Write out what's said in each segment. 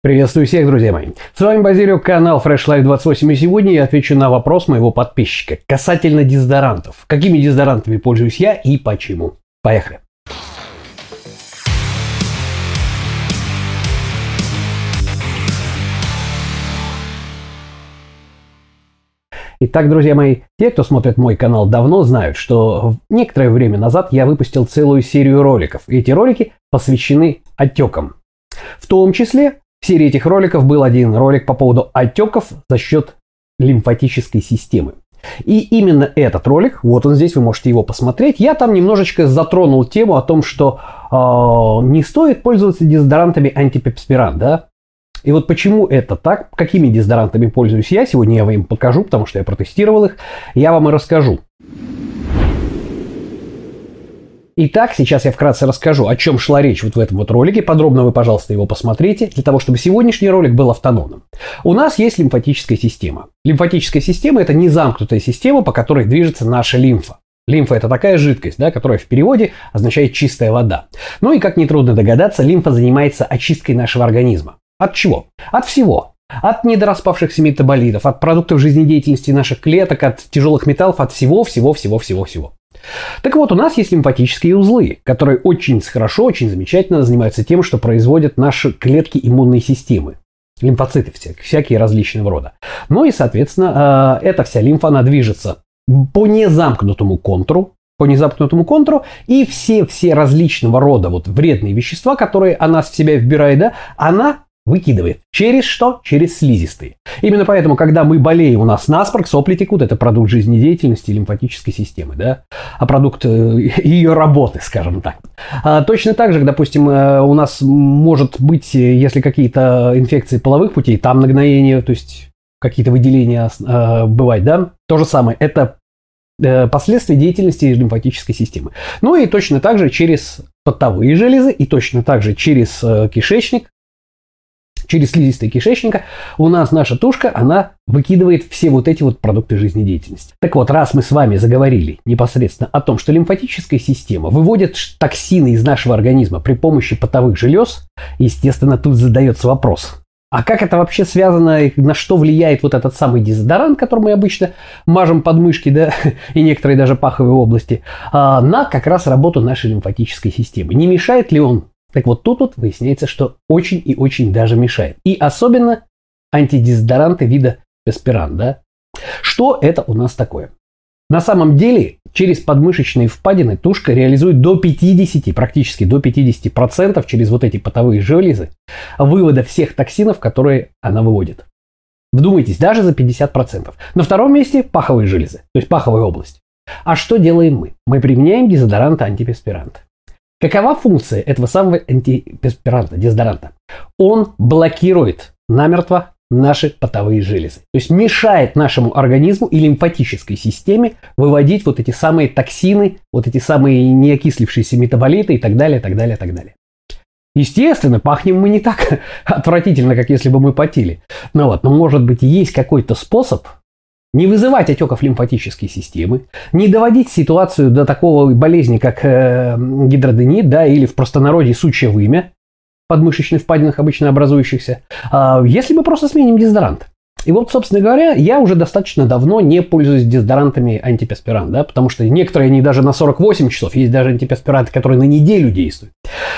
Приветствую всех, друзья мои. С вами Базилио, канал Fresh Life 28, и сегодня я отвечу на вопрос моего подписчика касательно дезодорантов. Какими дезодорантами пользуюсь я и почему? Поехали. Итак, друзья мои, те, кто смотрит мой канал давно, знают, что некоторое время назад я выпустил целую серию роликов. И эти ролики посвящены отекам. В том числе в серии этих роликов был один ролик по поводу отеков за счет лимфатической системы. И именно этот ролик, вот он здесь, вы можете его посмотреть, я там немножечко затронул тему о том, что э, не стоит пользоваться дезодорантами антипепспирант, да, и вот почему это так, какими дезодорантами пользуюсь я, сегодня я вам покажу, потому что я протестировал их, я вам и расскажу. Итак, сейчас я вкратце расскажу, о чем шла речь вот в этом вот ролике. Подробно вы, пожалуйста, его посмотрите, для того, чтобы сегодняшний ролик был автономным. У нас есть лимфатическая система. Лимфатическая система – это незамкнутая система, по которой движется наша лимфа. Лимфа – это такая жидкость, да, которая в переводе означает чистая вода. Ну и, как нетрудно догадаться, лимфа занимается очисткой нашего организма. От чего? От всего. От недораспавшихся метаболитов, от продуктов жизнедеятельности наших клеток, от тяжелых металлов, от всего-всего-всего-всего-всего. Так вот, у нас есть лимфатические узлы, которые очень хорошо, очень замечательно занимаются тем, что производят наши клетки иммунной системы. Лимфоциты всякие различного рода. Ну и, соответственно, э, эта вся лимфа, она движется по незамкнутому контуру, по незамкнутому контуру, и все-все различного рода вот вредные вещества, которые она в себя вбирает, да, она выкидывает. Через что? Через слизистые. Именно поэтому, когда мы болеем, у нас насморк, сопли текут, это продукт жизнедеятельности лимфатической системы, да? а продукт э, ее работы, скажем так. А точно так же, допустим, э, у нас может быть, э, если какие-то инфекции половых путей, там нагноение, то есть какие-то выделения э, бывать, да, то же самое, это последствия деятельности лимфатической системы. Ну и точно так же через потовые железы и точно так же через кишечник через слизистые кишечника у нас наша тушка, она выкидывает все вот эти вот продукты жизнедеятельности. Так вот, раз мы с вами заговорили непосредственно о том, что лимфатическая система выводит токсины из нашего организма при помощи потовых желез, естественно, тут задается вопрос, а как это вообще связано, на что влияет вот этот самый дезодорант, который мы обычно мажем подмышки, да, и некоторые даже паховые области, а, на как раз работу нашей лимфатической системы? Не мешает ли он так вот тут вот выясняется, что очень и очень даже мешает. И особенно антидезодоранты вида Песпиран, да? Что это у нас такое? На самом деле через подмышечные впадины тушка реализует до 50, практически до 50% через вот эти потовые железы вывода всех токсинов, которые она выводит. Вдумайтесь, даже за 50%. На втором месте паховые железы, то есть паховая область. А что делаем мы? Мы применяем дезодоранты антипеспиранты. Какова функция этого самого антиперспиранта, дезодоранта? Он блокирует намертво наши потовые железы. То есть мешает нашему организму и лимфатической системе выводить вот эти самые токсины, вот эти самые неокислившиеся метаболиты и так далее, так далее, так далее. Естественно, пахнем мы не так отвратительно, как если бы мы потели. Но вот, но может быть есть какой-то способ не вызывать отеков лимфатической системы, не доводить ситуацию до такого болезни, как э, гидроденит, да, или в простонародье сучье вымя, подмышечных впадинах обычно образующихся, э, если мы просто сменим дезодорант. И вот, собственно говоря, я уже достаточно давно не пользуюсь дезодорантами антипеспирант, да, потому что некоторые они даже на 48 часов, есть даже антипеспиранты, которые на неделю действуют.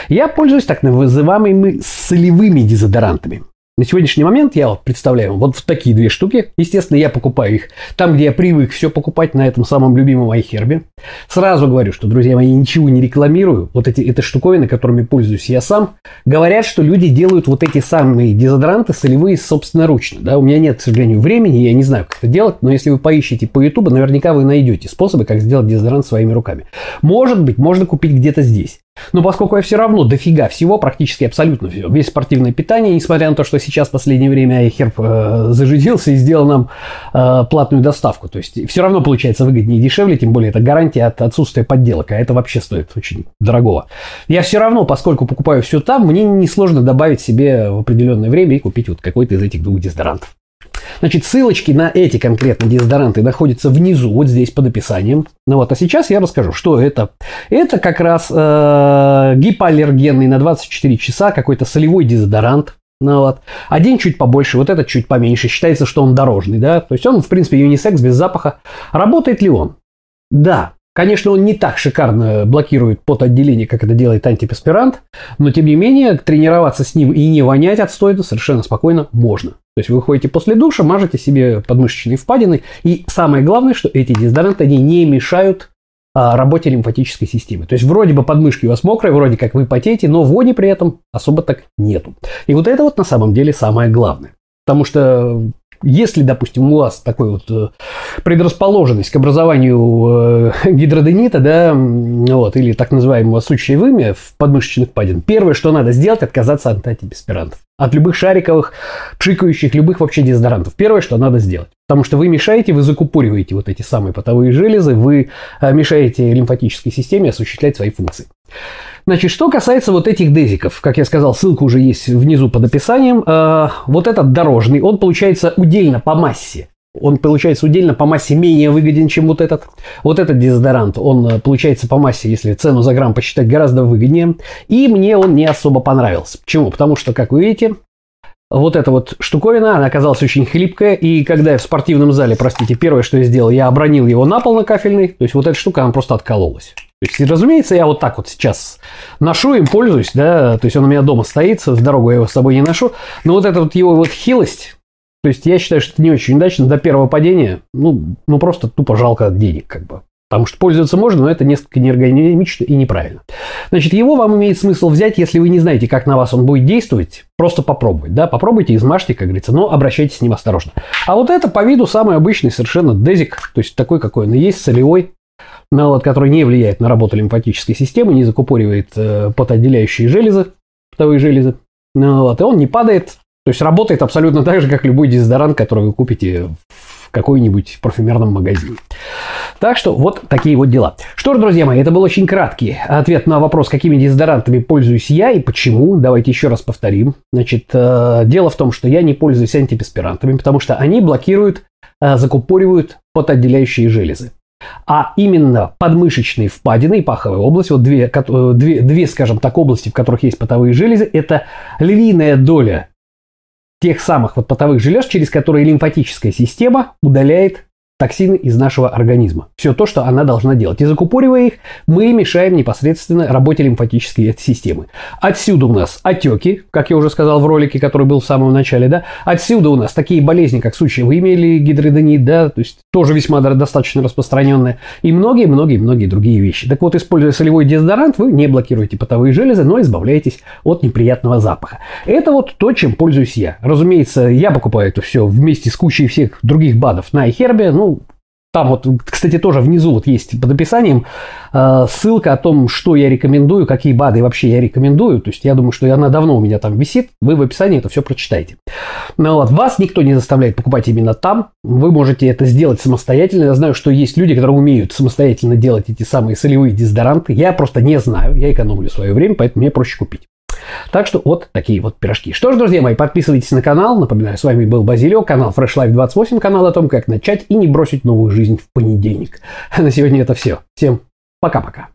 Я пользуюсь так называемыми солевыми дезодорантами. На сегодняшний момент я представляю вот в такие две штуки. Естественно, я покупаю их там, где я привык все покупать на этом самом любимом iHerb. Сразу говорю, что, друзья мои, ничего не рекламирую. Вот эти это штуковины, которыми пользуюсь я сам. Говорят, что люди делают вот эти самые дезодоранты солевые собственноручно. Да? У меня нет, к сожалению, времени, я не знаю, как это делать, но если вы поищете по YouTube, наверняка вы найдете способы, как сделать дезодорант своими руками. Может быть, можно купить где-то здесь. Но поскольку я все равно дофига всего, практически абсолютно все, весь спортивное питание, несмотря на то, что сейчас в последнее время iHerb э, зажидился и сделал нам э, платную доставку. То есть все равно получается выгоднее и дешевле, тем более это гарантия от отсутствия подделок, а это вообще стоит очень дорогого. Я все равно, поскольку покупаю все там, мне несложно добавить себе в определенное время и купить вот какой-то из этих двух дезодорантов. Значит, ссылочки на эти конкретно дезодоранты находятся внизу, вот здесь под описанием. Ну вот, а сейчас я расскажу, что это. Это как раз э, гипоаллергенный на 24 часа какой-то солевой дезодорант. Ну, вот. Один чуть побольше, вот этот чуть поменьше. Считается, что он дорожный, да. То есть он, в принципе, юнисекс без запаха. Работает ли он? Да, Конечно, он не так шикарно блокирует потоотделение, как это делает антипаспирант, но тем не менее тренироваться с ним и не вонять от стоида совершенно спокойно можно. То есть вы выходите после душа, мажете себе подмышечные впадины, и самое главное, что эти дезодоранты, они не мешают а, работе лимфатической системы. То есть вроде бы подмышки у вас мокрые, вроде как вы потеете, но вони при этом особо так нету. И вот это вот на самом деле самое главное. Потому что если, допустим, у вас такой вот э, предрасположенность к образованию э, гидроденита, да, вот, или так называемого сучьей вымя в подмышечных падин, первое, что надо сделать, отказаться от антидеспирантов. От любых шариковых, пшикающих, любых вообще дезодорантов. Первое, что надо сделать. Потому что вы мешаете, вы закупориваете вот эти самые потовые железы, вы э, мешаете лимфатической системе осуществлять свои функции. Значит, что касается вот этих дезиков, как я сказал, ссылка уже есть внизу под описанием. Э, вот этот дорожный, он получается удельно по массе. Он получается удельно по массе менее выгоден, чем вот этот. Вот этот дезодорант, он э, получается по массе, если цену за грамм посчитать, гораздо выгоднее. И мне он не особо понравился. Почему? Потому что, как вы видите, вот эта вот штуковина, она оказалась очень хлипкая, и когда я в спортивном зале, простите, первое, что я сделал, я обронил его на пол на кафельный, то есть вот эта штука, она просто откололась. То есть, разумеется, я вот так вот сейчас ношу им, пользуюсь, да, то есть он у меня дома стоит, в дорогу я его с собой не ношу, но вот эта вот его вот хилость, то есть я считаю, что это не очень удачно до первого падения, ну, ну просто тупо жалко денег, как бы. Потому что пользоваться можно, но это несколько неэргономично и неправильно. Значит, его вам имеет смысл взять, если вы не знаете, как на вас он будет действовать, просто попробовать. Да? Попробуйте, измажьте, как говорится, но обращайтесь с ним осторожно. А вот это по виду самый обычный совершенно дезик, то есть такой, какой он и есть, солевой, налад, который не влияет на работу лимфатической системы, не закупоривает э, потоотделяющие железы, потовые железы, налад, и он не падает, то есть работает абсолютно так же, как любой дезодорант, который вы купите в какой-нибудь парфюмерном магазине. Так что вот такие вот дела. Что ж, друзья мои, это был очень краткий ответ на вопрос, какими дезодорантами пользуюсь я и почему. Давайте еще раз повторим. Значит, э, дело в том, что я не пользуюсь антипеспирантами, потому что они блокируют, э, закупоривают потоотделяющие железы а именно подмышечные впадины и паховая область, вот две, две, две, скажем так, области, в которых есть потовые железы, это львиная доля тех самых вот потовых желез, через которые лимфатическая система удаляет токсины из нашего организма. Все то, что она должна делать. И закупоривая их, мы мешаем непосредственно работе лимфатической системы. Отсюда у нас отеки, как я уже сказал в ролике, который был в самом начале, да. Отсюда у нас такие болезни, как сучьевый или гидроденит, да, то есть тоже весьма достаточно распространенные. И многие-многие-многие другие вещи. Так вот, используя солевой дезодорант, вы не блокируете потовые железы, но избавляетесь от неприятного запаха. Это вот то, чем пользуюсь я. Разумеется, я покупаю это все вместе с кучей всех других БАДов на iHerb, ну, там вот, кстати, тоже внизу вот есть под описанием э, ссылка о том, что я рекомендую, какие БАДы вообще я рекомендую. То есть я думаю, что она давно у меня там висит. Вы в описании это все прочитаете. Ну вот, вас никто не заставляет покупать именно там. Вы можете это сделать самостоятельно. Я знаю, что есть люди, которые умеют самостоятельно делать эти самые солевые дезодоранты. Я просто не знаю. Я экономлю свое время, поэтому мне проще купить. Так что вот такие вот пирожки. Что ж, друзья мои, подписывайтесь на канал. Напоминаю, с вами был Базилио, канал Fresh Life 28, канал о том, как начать и не бросить новую жизнь в понедельник. На сегодня это все. Всем пока-пока.